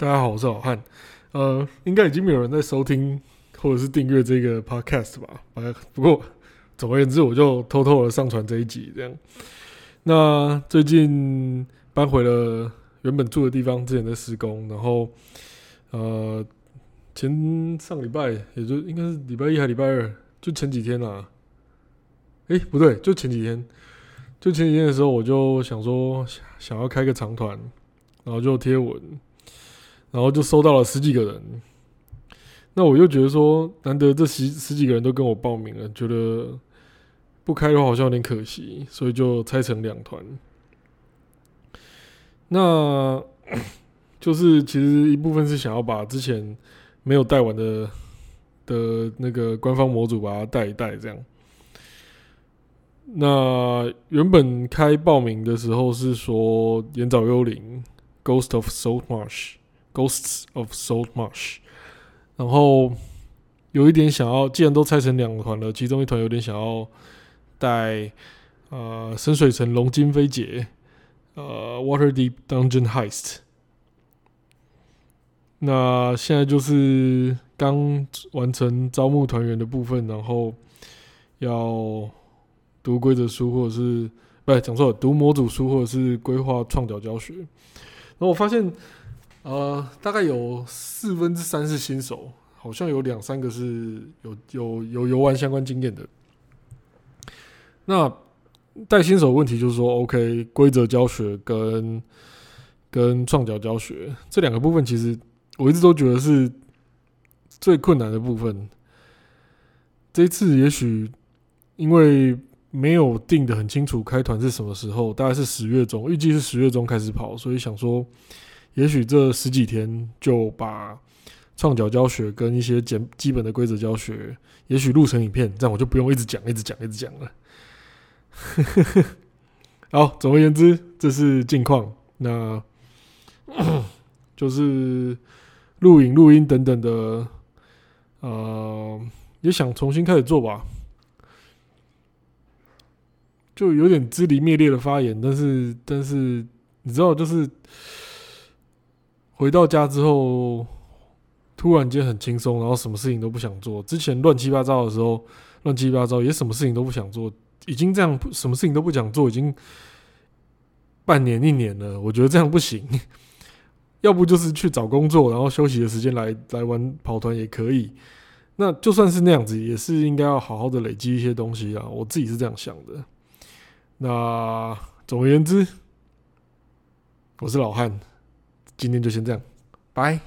大家好，我是老汉。呃，应该已经没有人在收听或者是订阅这个 podcast 吧？不过总而言之，我就偷偷的上传这一集这样。那最近搬回了原本住的地方，之前在施工，然后呃，前上礼拜也就应该是礼拜一还礼拜二，就前几天啦。诶，不对，就前几天，就前几天的时候，我就想说想要开个长团，然后就贴文。然后就收到了十几个人，那我又觉得说，难得这十十几个人都跟我报名了，觉得不开的话好像有点可惜，所以就拆成两团。那 就是其实一部分是想要把之前没有带完的的那个官方模组把它带一带，这样。那原本开报名的时候是说盐沼幽灵 Ghost of Saltmarsh。Ghosts of Saltmarsh，然后有一点想要，既然都拆成两团了，其中一团有点想要带呃深水城龙金飞姐，呃 Waterdeep Dungeon Heist。那现在就是刚完成招募团员的部分，然后要读规则书，或者是不对，讲错了，读模组书，或者是规划创角教学。然后我发现。呃，大概有四分之三是新手，好像有两三个是有有有游玩相关经验的。那带新手问题就是说，OK，规则教学跟跟创角教学这两个部分，其实我一直都觉得是最困难的部分。这一次也许因为没有定得很清楚开团是什么时候，大概是十月中，预计是十月中开始跑，所以想说。也许这十几天就把创角教学跟一些简基本的规则教学，也许录成影片，这样我就不用一直讲、一直讲、一直讲了。好，总而言之，这是近况。那 就是录影、录音等等的，呃，也想重新开始做吧，就有点支离灭裂的发言，但是，但是你知道，就是。回到家之后，突然间很轻松，然后什么事情都不想做。之前乱七八糟的时候，乱七八糟也什么事情都不想做。已经这样，什么事情都不想做，已经半年一年了。我觉得这样不行，要不就是去找工作，然后休息的时间来来玩跑团也可以。那就算是那样子，也是应该要好好的累积一些东西啊。我自己是这样想的。那总而言之，我是老汉。今天就先这样，拜。